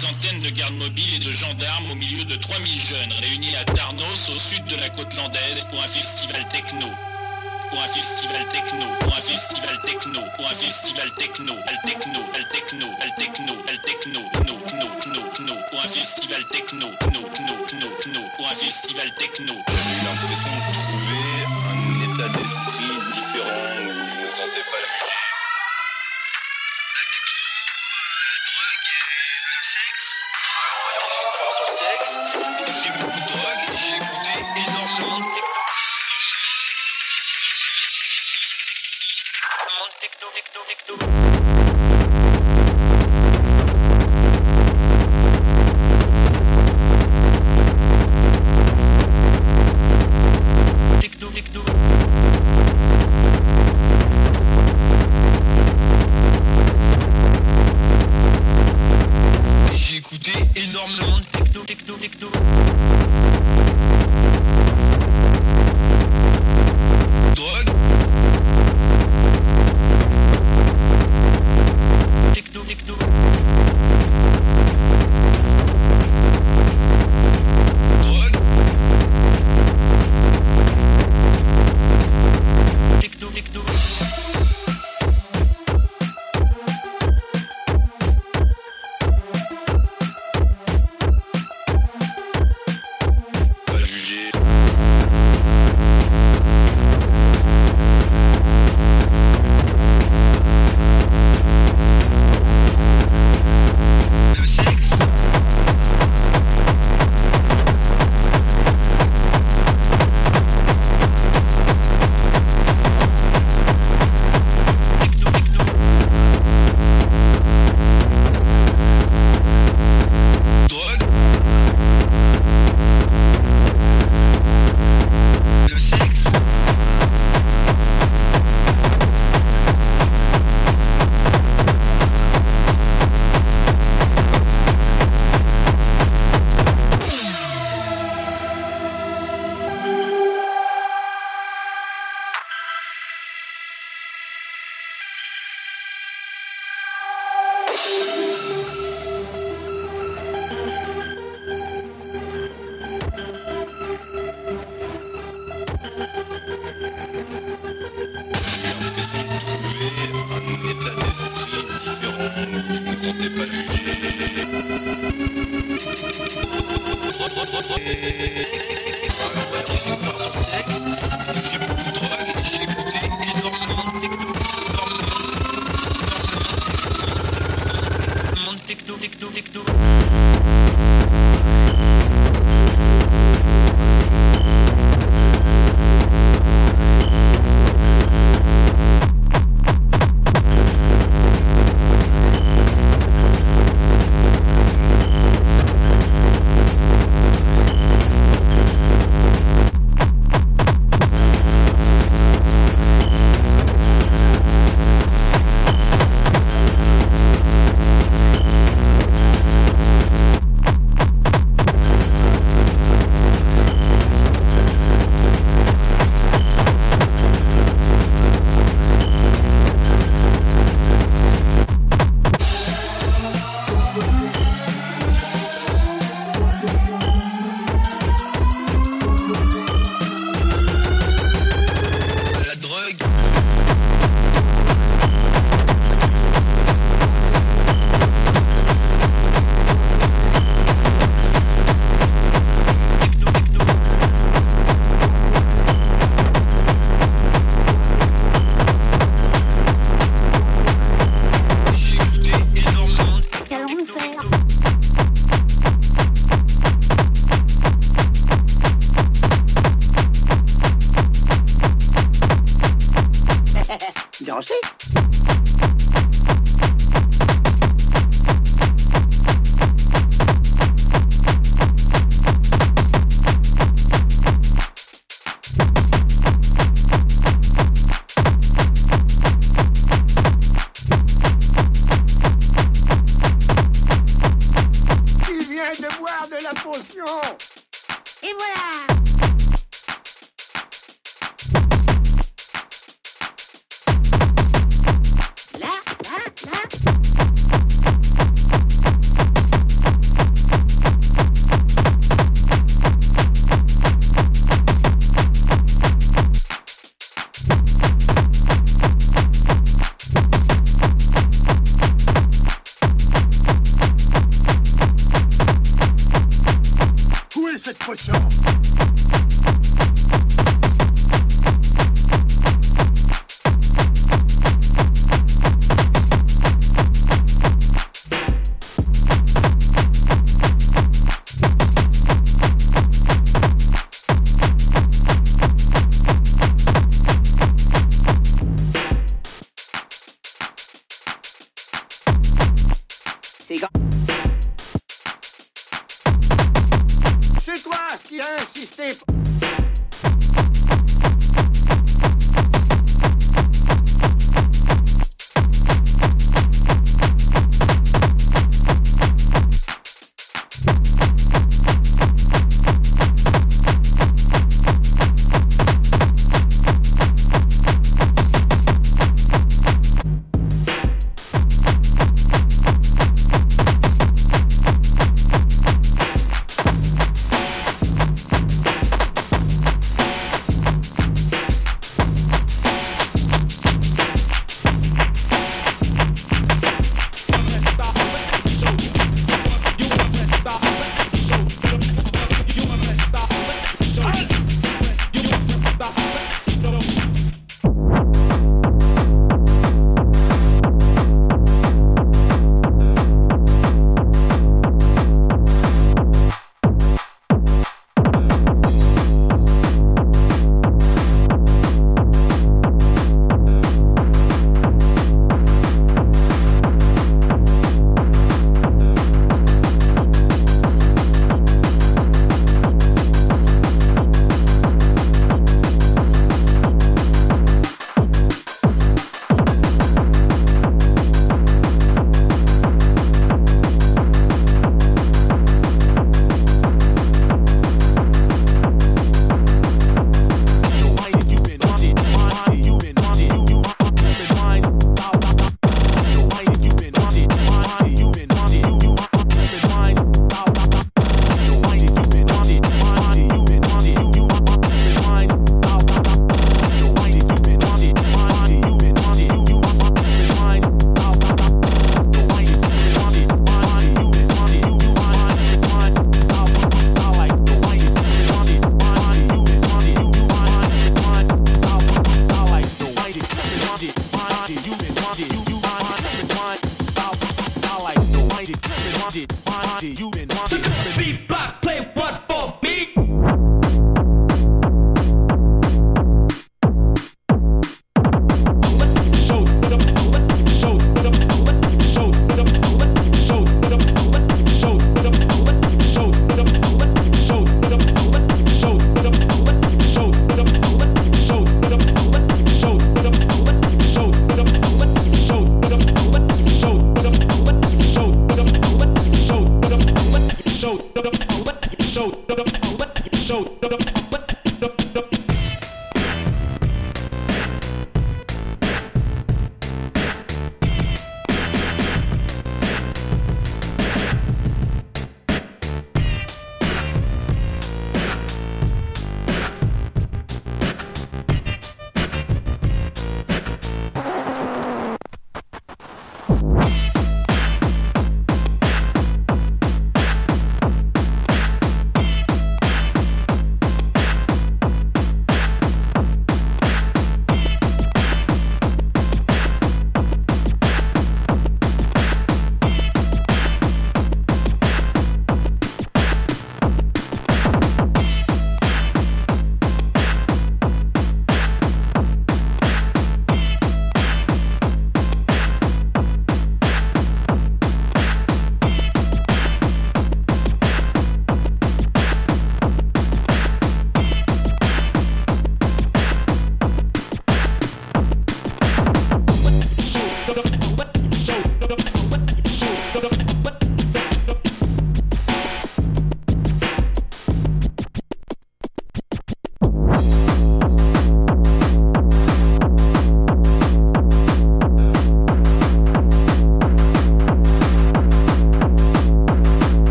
centaine de gardes mobiles et de gendarmes au milieu de 3000 jeunes réunis à Tarnos au sud de la côte landaise pour un festival techno. Pour un festival techno, pour un festival techno, pour un festival techno, al techno, al techno, al techno, al techno, no, no, no, no, pour un festival techno, no, no, no, no, pour un festival techno. J'avais eu l'impression de trouver un état d'esprit différent où je ne sentais pas jugé. do, do, do, do, do.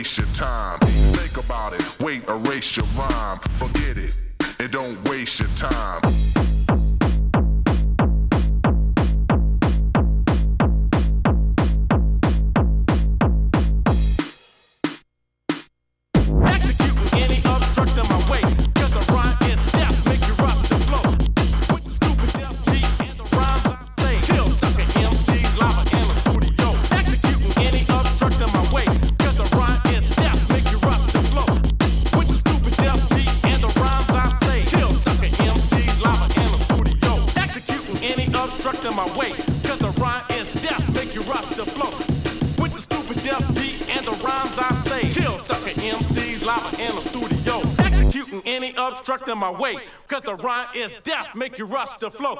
Waste your time. the flow.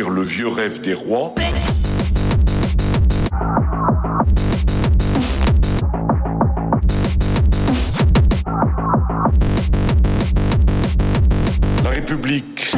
Le vieux rêve des rois. La République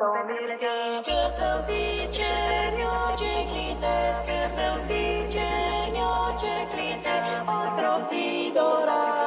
Că să zice ce clitesc, că să zice ce clite, o troți dorat.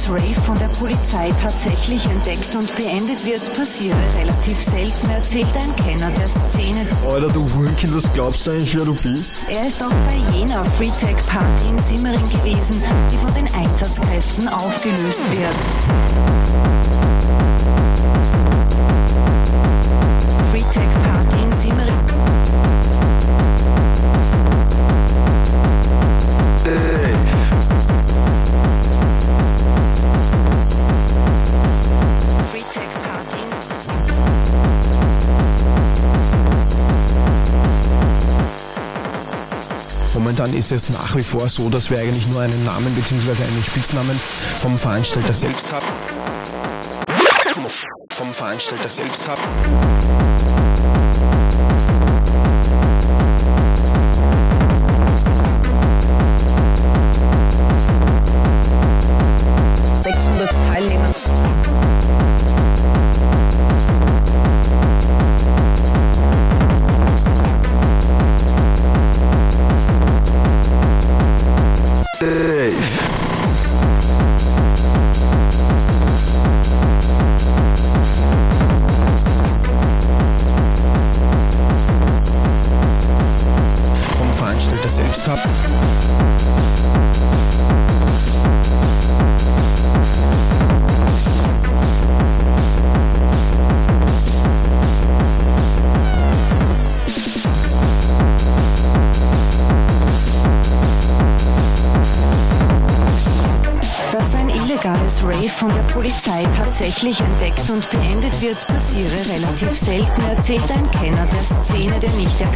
als Rave von der Polizei tatsächlich entdeckt und beendet wird, passiere relativ selten, erzählt ein Kenner der Szene. Alter, du Hurenkind, was glaubst du eigentlich, wer du bist? Er ist auch bei jener freetech party in Simmering gewesen, die von den Einsatzkräften aufgelöst wird. ist es nach wie vor so, dass wir eigentlich nur einen Namen bzw. einen Spitznamen vom Veranstalter selbst haben. Vom Veranstalter selbst haben. Relativ selten erzählt ein Kenner der Szene, der nicht der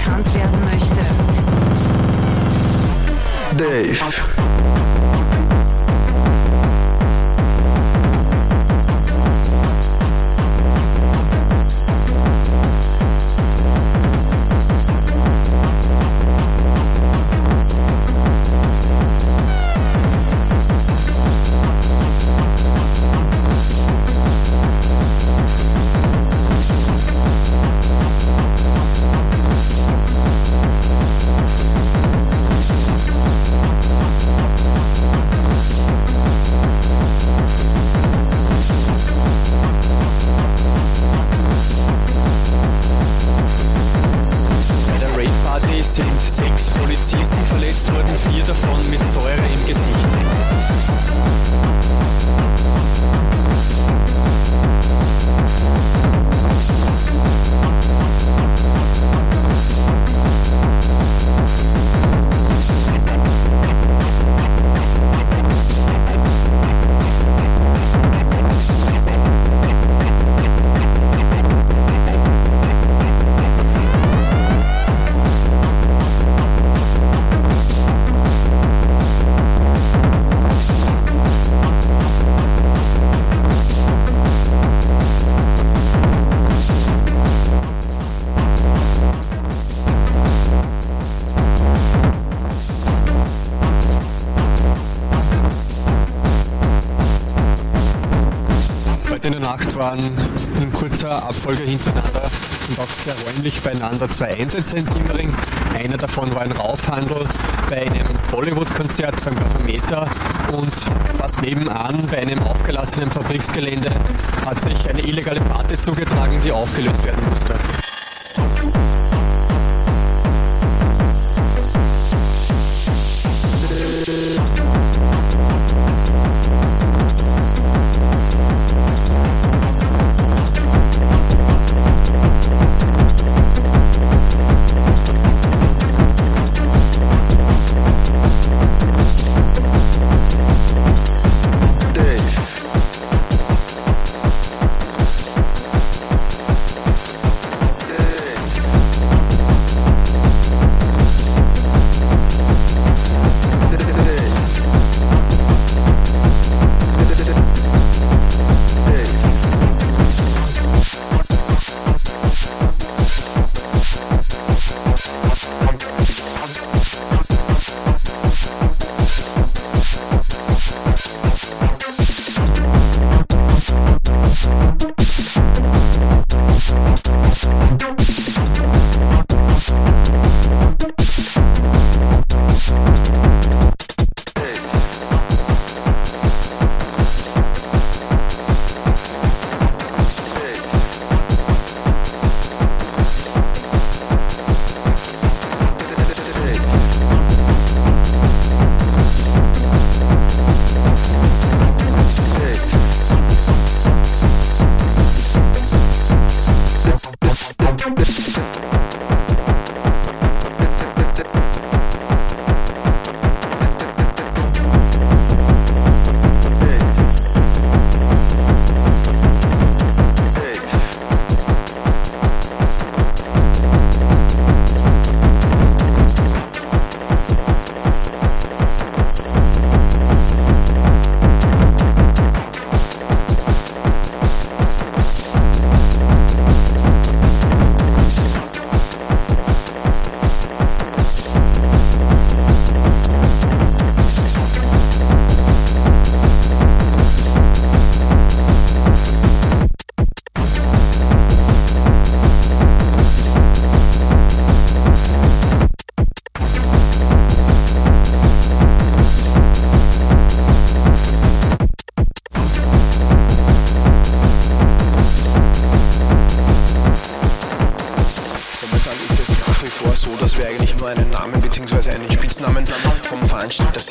kurzer Abfolge hintereinander und auch sehr räumlich beieinander zwei Einsätze in Simmering. Einer davon war ein Raufhandel bei einem Bollywood-Konzert beim Gasometer und fast nebenan bei einem aufgelassenen Fabriksgelände hat sich eine illegale Party zugetragen, die aufgelöst werden musste.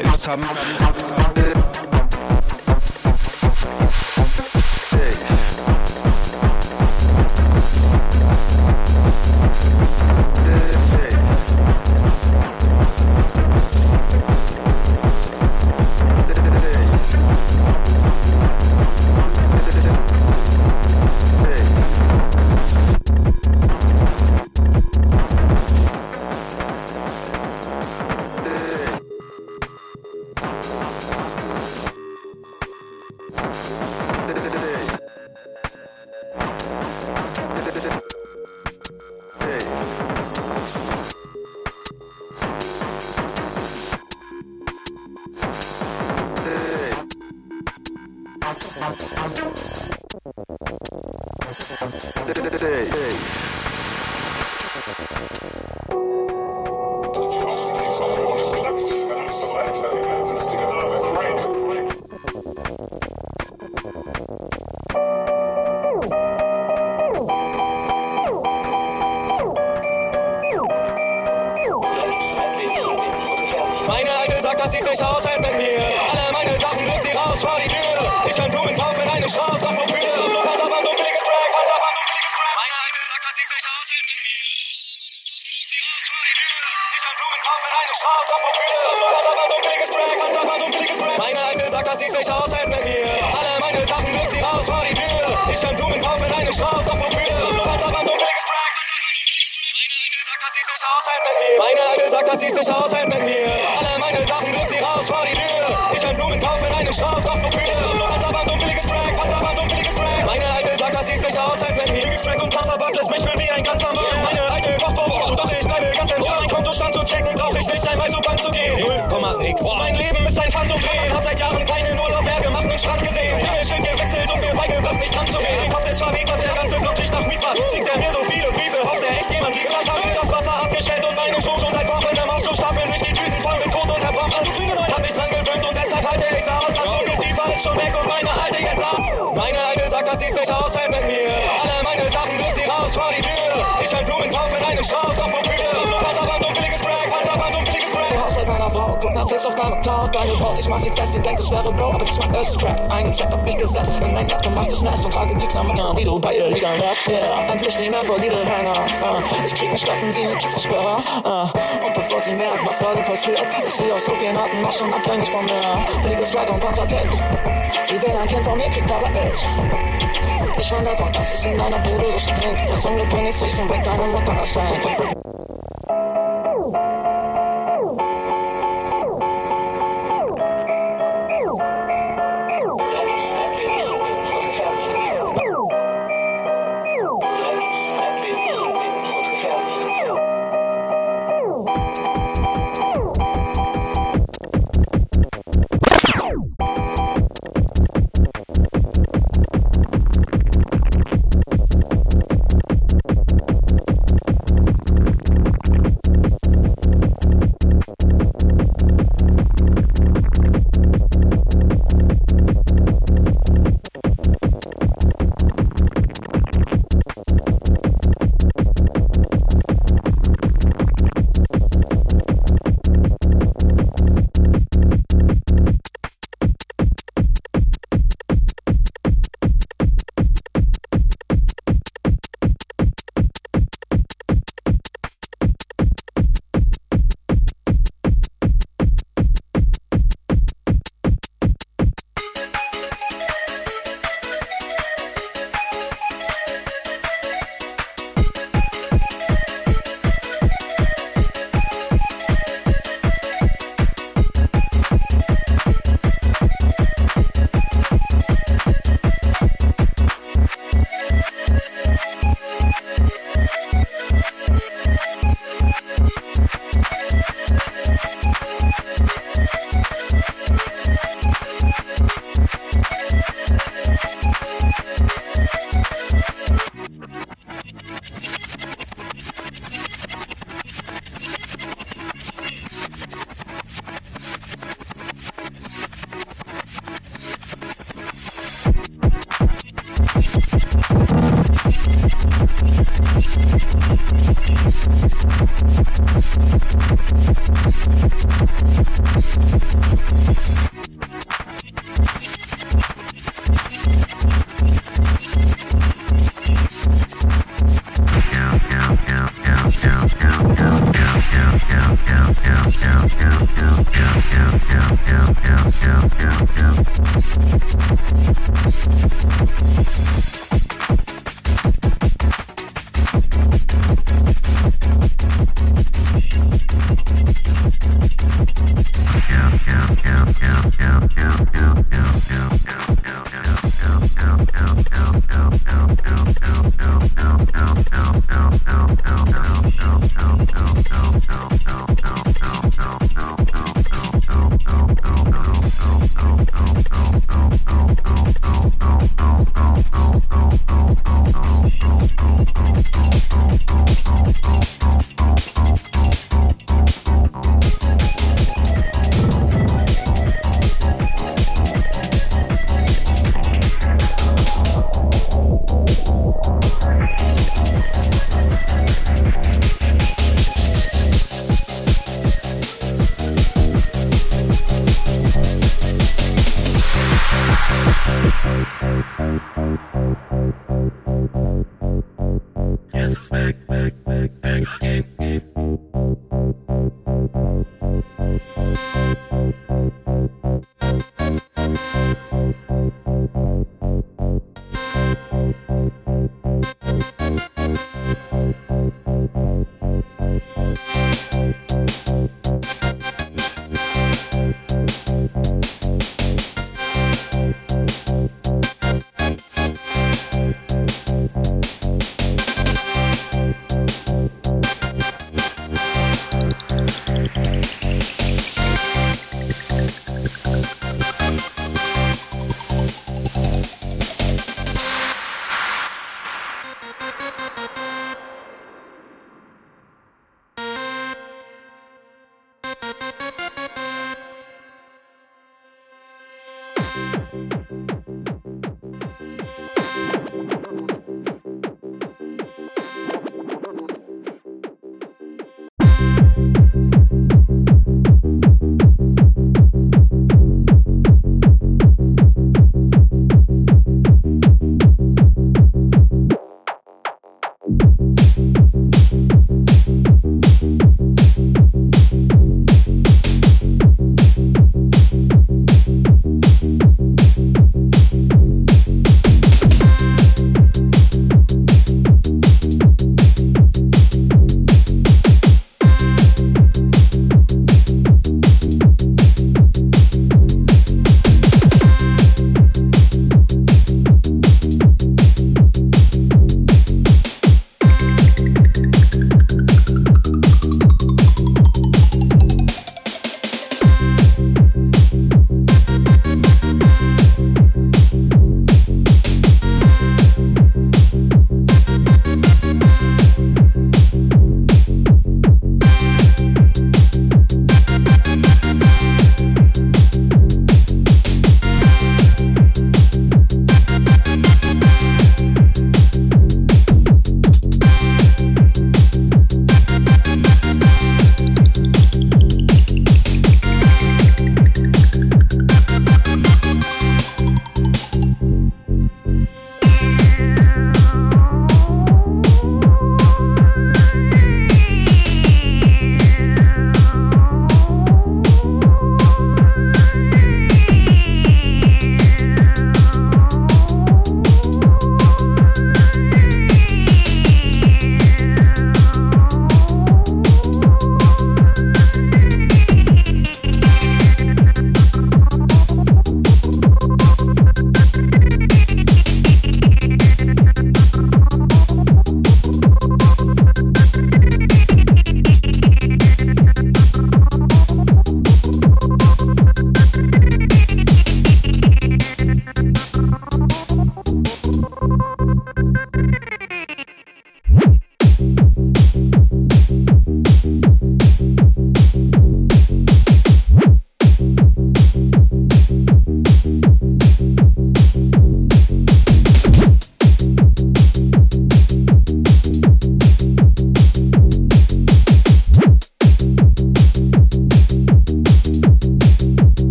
parceiros. verkennt. Sie will ein Kind von mir, kriegt aber Geld. Ich wandere Gott, das ist in deiner Bude so streng. Das Unglück bringt es riesen weg, deine Mutter erschränkt.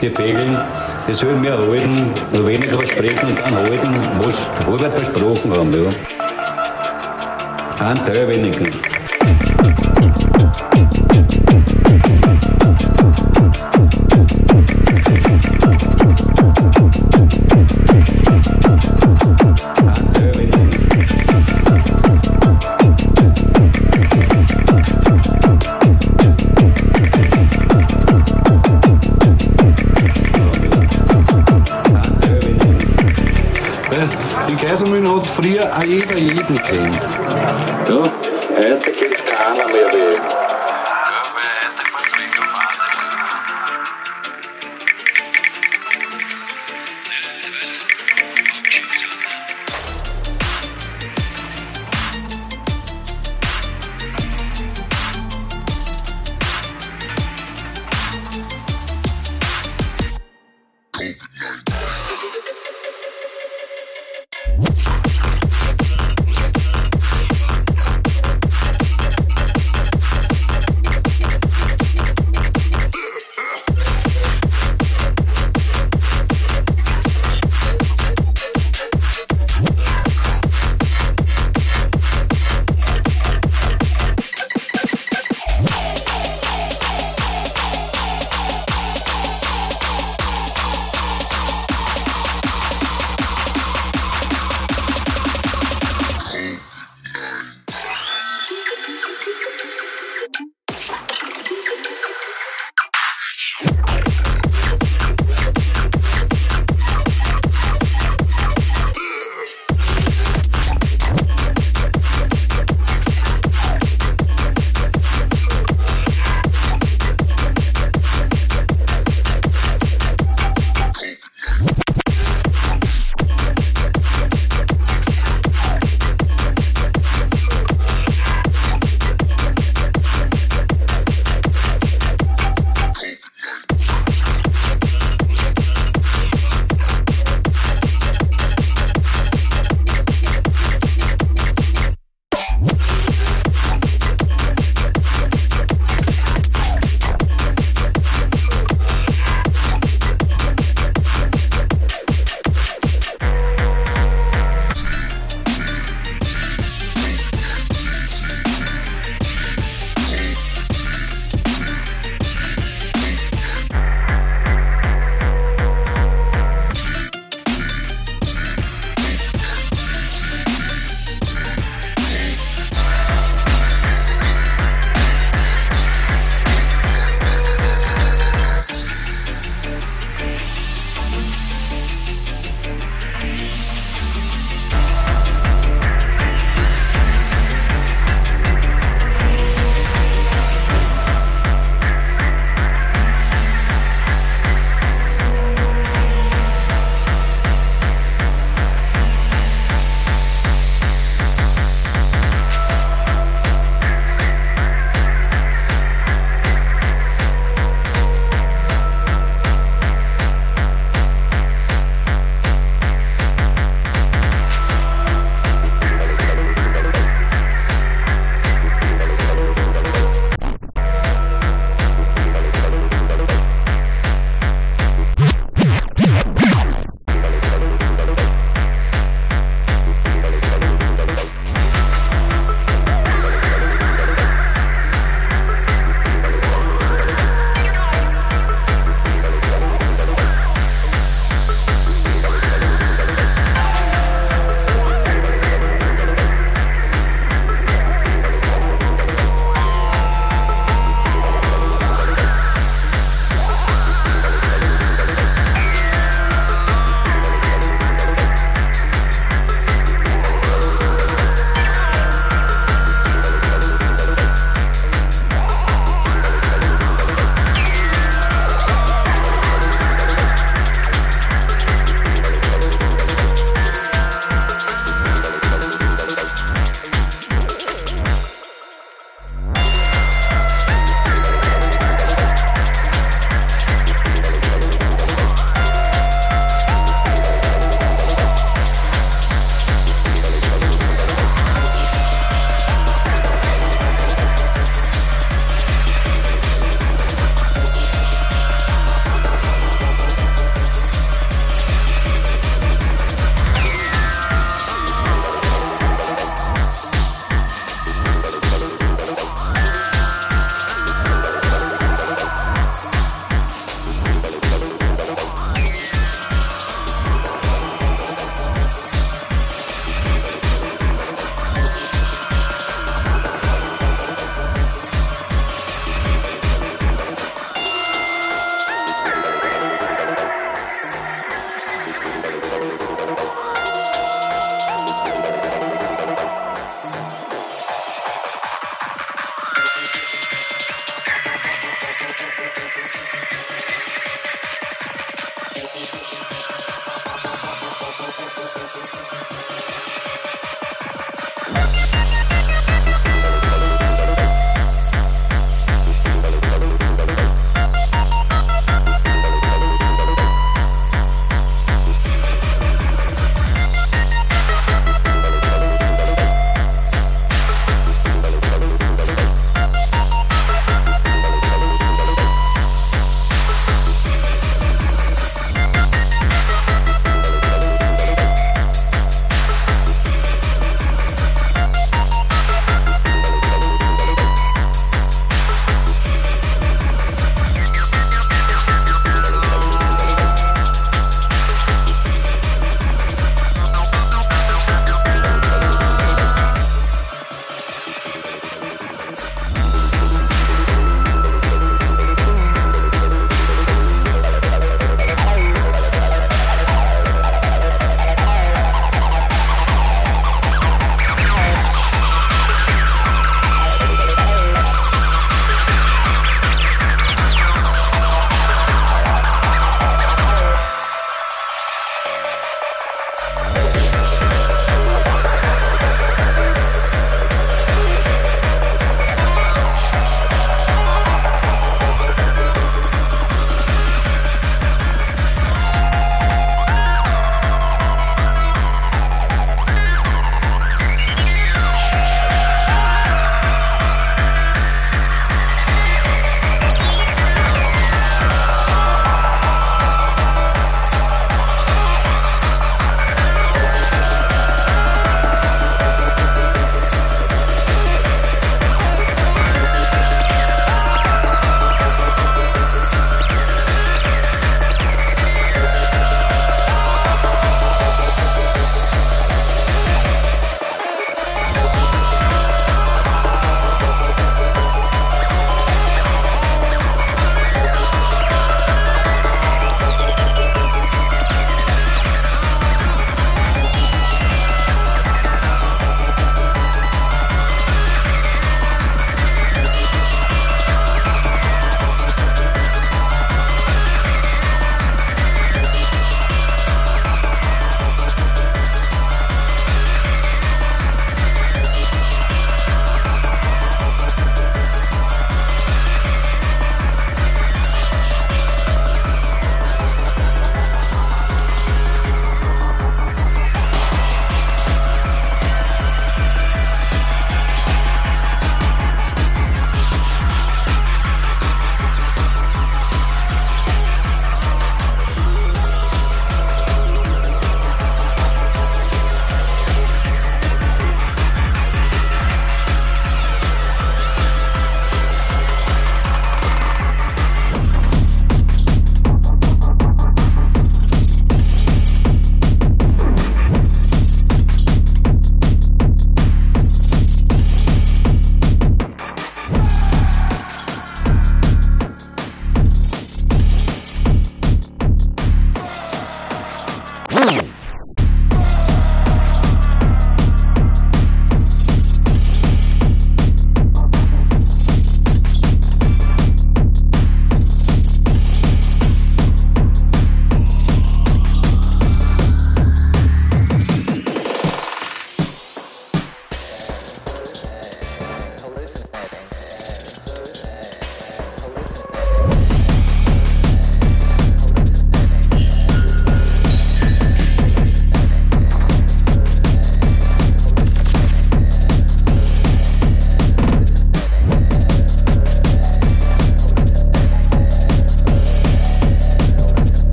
Die Fegeln. Die sollen mehr halten, nur weniger versprechen und dann halten, was halber versprochen haben. Ja. Ein Teil weniger. technically